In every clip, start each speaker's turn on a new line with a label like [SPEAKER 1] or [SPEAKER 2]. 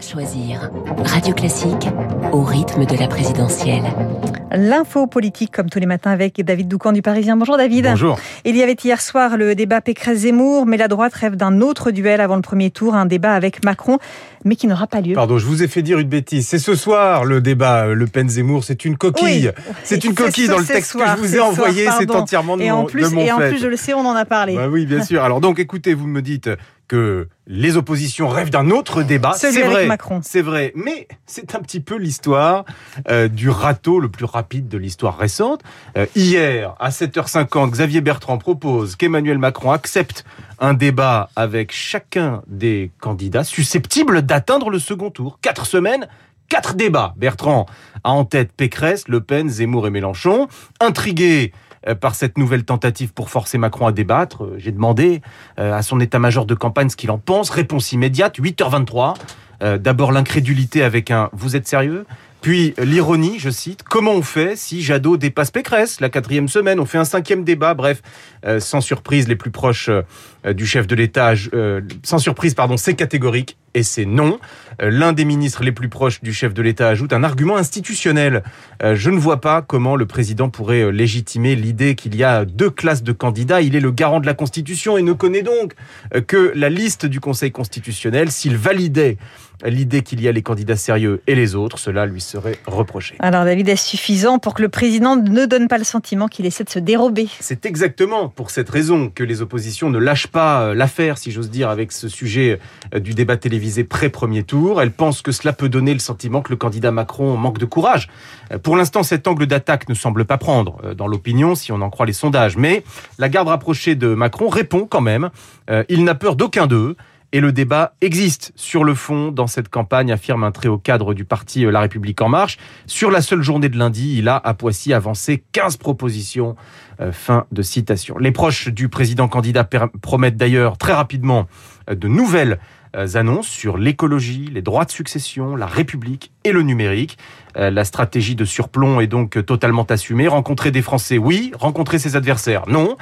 [SPEAKER 1] Choisir. Radio Classique au rythme de la présidentielle.
[SPEAKER 2] L'info politique, comme tous les matins, avec David Doucan du Parisien. Bonjour David.
[SPEAKER 3] Bonjour.
[SPEAKER 2] Il y avait hier soir le débat Pécresse-Zemmour, mais la droite rêve d'un autre duel avant le premier tour, un débat avec Macron, mais qui n'aura pas lieu.
[SPEAKER 3] Pardon, je vous ai fait dire une bêtise. C'est ce soir le débat Le Pen-Zemmour. C'est une coquille.
[SPEAKER 2] Oui.
[SPEAKER 3] C'est une
[SPEAKER 2] C'est
[SPEAKER 3] coquille
[SPEAKER 2] ce-
[SPEAKER 3] dans le
[SPEAKER 2] c'est
[SPEAKER 3] texte
[SPEAKER 2] ce
[SPEAKER 3] que je
[SPEAKER 2] soir,
[SPEAKER 3] vous
[SPEAKER 2] c'est
[SPEAKER 3] ai
[SPEAKER 2] ce
[SPEAKER 3] envoyé.
[SPEAKER 2] soir,
[SPEAKER 3] C'est entièrement de
[SPEAKER 2] Et
[SPEAKER 3] mon,
[SPEAKER 2] en plus,
[SPEAKER 3] de mon
[SPEAKER 2] et en
[SPEAKER 3] fait.
[SPEAKER 2] plus, je le sais, on en a parlé.
[SPEAKER 3] Bah oui, bien sûr. Alors donc, écoutez, vous me dites que les oppositions rêvent d'un autre débat. C'est vrai.
[SPEAKER 2] Macron.
[SPEAKER 3] C'est vrai. Mais c'est un petit peu l'histoire euh, du râteau le plus rapide de l'histoire récente. Euh, hier, à 7h50, Xavier Bertrand propose qu'Emmanuel Macron accepte un débat avec chacun des candidats susceptibles d'atteindre le second tour. Quatre semaines, quatre débats. Bertrand a en tête Pécresse, Le Pen, Zemmour et Mélenchon. Intrigué par cette nouvelle tentative pour forcer Macron à débattre, euh, j'ai demandé euh, à son état-major de campagne ce qu'il en pense. Réponse immédiate, 8h23. Euh, D'abord l'incrédulité avec un « vous êtes sérieux ?» Puis euh, l'ironie, je cite, comment on fait si Jadot dépasse Pécresse la quatrième semaine? On fait un cinquième débat, bref, euh, sans surprise, les plus proches euh, du chef de l'État, sans surprise, pardon, c'est catégorique et c'est non. L'un des ministres les plus proches du chef de l'État ajoute un argument institutionnel. Je ne vois pas comment le président pourrait légitimer l'idée qu'il y a deux classes de candidats. Il est le garant de la Constitution et ne connaît donc que la liste du Conseil constitutionnel. S'il validait l'idée qu'il y a les candidats sérieux et les autres, cela lui serait reproché.
[SPEAKER 2] Alors David, est-ce suffisant pour que le président ne donne pas le sentiment qu'il essaie de se dérober?
[SPEAKER 3] C'est exactement pour cette raison que les oppositions ne lâchent pas euh, l'affaire, si j'ose dire, avec ce sujet euh, du débat télévisé pré-premier tour. Elles pensent que cela peut donner le sentiment que le candidat Macron manque de courage. Euh, Pour l'instant, cet angle d'attaque ne semble pas prendre dans l'opinion, si on en croit les sondages. Mais la garde rapprochée de Macron répond quand même. Il n'a peur d'aucun d'eux. Et le débat existe sur le fond dans cette campagne, affirme un très haut cadre du parti euh, La République En Marche. Sur la seule journée de lundi, il a à Poissy avancé 15 propositions. Euh, fin de citation. Les proches du président candidat promettent d'ailleurs très rapidement euh, de nouvelles annonces sur l'écologie, les droits de succession, la République et le numérique. La stratégie de surplomb est donc totalement assumée. Rencontrer des Français, oui. Rencontrer ses adversaires, non.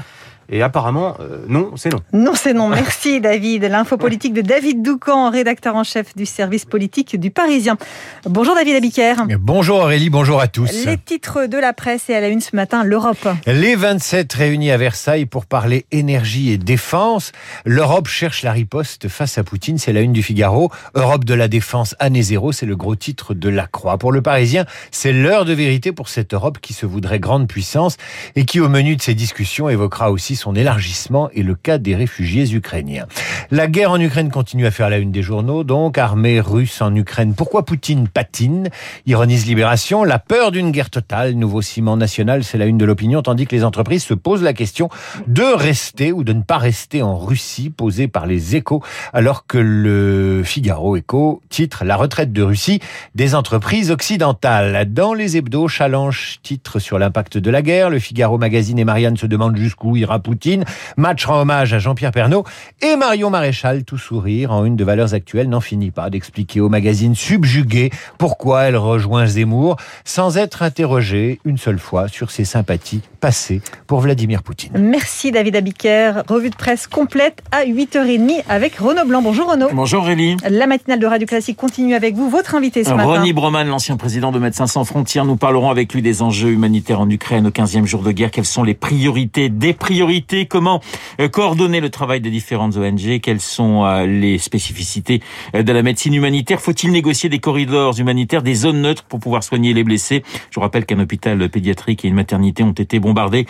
[SPEAKER 3] Et apparemment, euh, non, c'est non.
[SPEAKER 2] Non, c'est non. Merci David. L'info politique de David Doucan, rédacteur en chef du service politique du Parisien. Bonjour David Abiker.
[SPEAKER 4] Bonjour Aurélie, bonjour à tous.
[SPEAKER 2] Les titres de la presse et à la une ce matin, l'Europe.
[SPEAKER 4] Les 27 réunis à Versailles pour parler énergie et défense. L'Europe cherche la riposte face à Poutine, c'est la une du Figaro. Europe de la défense année zéro, c'est le gros titre de la Croix. Pour le Parisien, c'est l'heure de vérité pour cette Europe qui se voudrait grande puissance et qui au menu de ces discussions évoquera aussi son élargissement et le cas des réfugiés ukrainiens. La guerre en Ukraine continue à faire la une des journaux, donc armée russe en Ukraine. Pourquoi Poutine patine? Ironise Libération, la peur d'une guerre totale, nouveau ciment national, c'est la une de l'opinion, tandis que les entreprises se posent la question de rester ou de ne pas rester en Russie, posée par les échos, alors que le Figaro Écho titre La retraite de Russie des entreprises occidentales. Dans les hebdos, Challenge titre sur l'impact de la guerre, le Figaro Magazine et Marianne se demandent jusqu'où ira Poutine, Match rend hommage à Jean-Pierre Pernaud, et Marion Maréchal, tout sourire, en une de valeurs actuelles, n'en finit pas d'expliquer au magazine subjugué pourquoi elle rejoint Zemmour, sans être interrogée une seule fois sur ses sympathies passées pour Vladimir Poutine.
[SPEAKER 2] Merci David Abiker. Revue de presse complète à 8h30 avec Renaud Blanc. Bonjour Renaud.
[SPEAKER 5] Bonjour Aurélie.
[SPEAKER 2] La matinale de Radio Classique continue avec vous. Votre invité ce matin.
[SPEAKER 5] Ronnie Broman, l'ancien président de Médecins sans frontières, nous parlerons avec lui des enjeux humanitaires en Ukraine au 15e jour de guerre. Quelles sont les priorités des priorités Comment euh, coordonner le travail des différentes ONG Quelles sont euh, les spécificités euh, de la médecine humanitaire Faut-il négocier des corridors humanitaires, des zones neutres pour pouvoir soigner les blessés? Je vous rappelle qu'un hôpital pédiatrique et une maternité ont été bombardés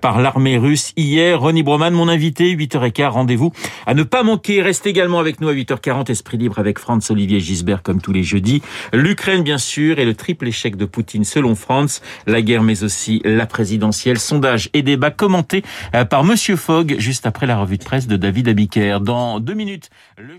[SPEAKER 5] par l'armée russe hier. Ronnie Broman, mon invité, 8h15, rendez-vous à ne pas manquer. Restez également avec nous à 8h40, Esprit libre avec Franz Olivier Gisbert comme tous les jeudis. L'Ukraine, bien sûr, et le triple échec de Poutine selon France. La guerre, mais aussi la présidentielle. Sondage et débat commenté par Monsieur Fogg juste après la revue de presse de David Abiker. Dans deux minutes, le.